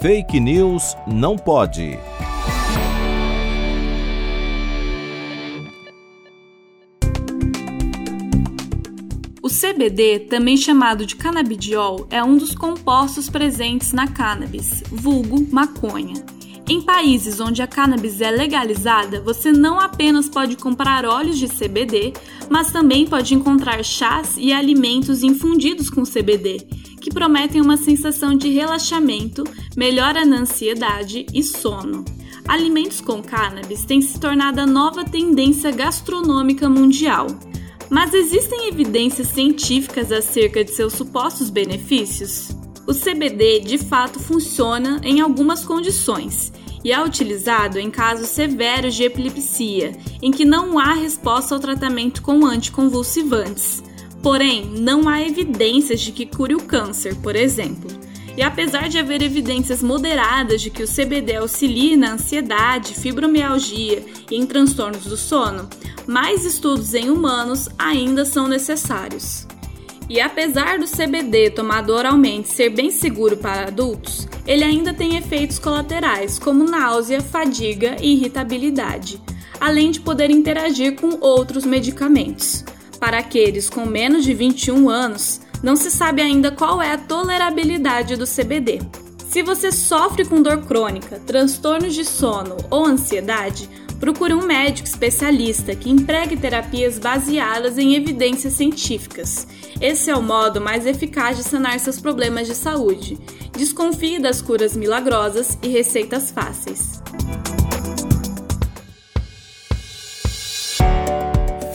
Fake News não pode. O CBD, também chamado de canabidiol, é um dos compostos presentes na cannabis, vulgo maconha. Em países onde a cannabis é legalizada, você não apenas pode comprar óleos de CBD, mas também pode encontrar chás e alimentos infundidos com CBD, que prometem uma sensação de relaxamento, melhora na ansiedade e sono. Alimentos com cannabis têm se tornado a nova tendência gastronômica mundial. Mas existem evidências científicas acerca de seus supostos benefícios? O CBD de fato funciona em algumas condições e é utilizado em casos severos de epilepsia, em que não há resposta ao tratamento com anticonvulsivantes. Porém, não há evidências de que cure o câncer, por exemplo. E apesar de haver evidências moderadas de que o CBD auxilia na ansiedade, fibromialgia e em transtornos do sono, mais estudos em humanos ainda são necessários. E apesar do CBD tomado oralmente ser bem seguro para adultos, ele ainda tem efeitos colaterais como náusea, fadiga e irritabilidade, além de poder interagir com outros medicamentos. Para aqueles com menos de 21 anos, não se sabe ainda qual é a tolerabilidade do CBD. Se você sofre com dor crônica, transtornos de sono ou ansiedade, procure um médico especialista que empregue terapias baseadas em evidências científicas. Esse é o modo mais eficaz de sanar seus problemas de saúde. Desconfie das curas milagrosas e receitas fáceis.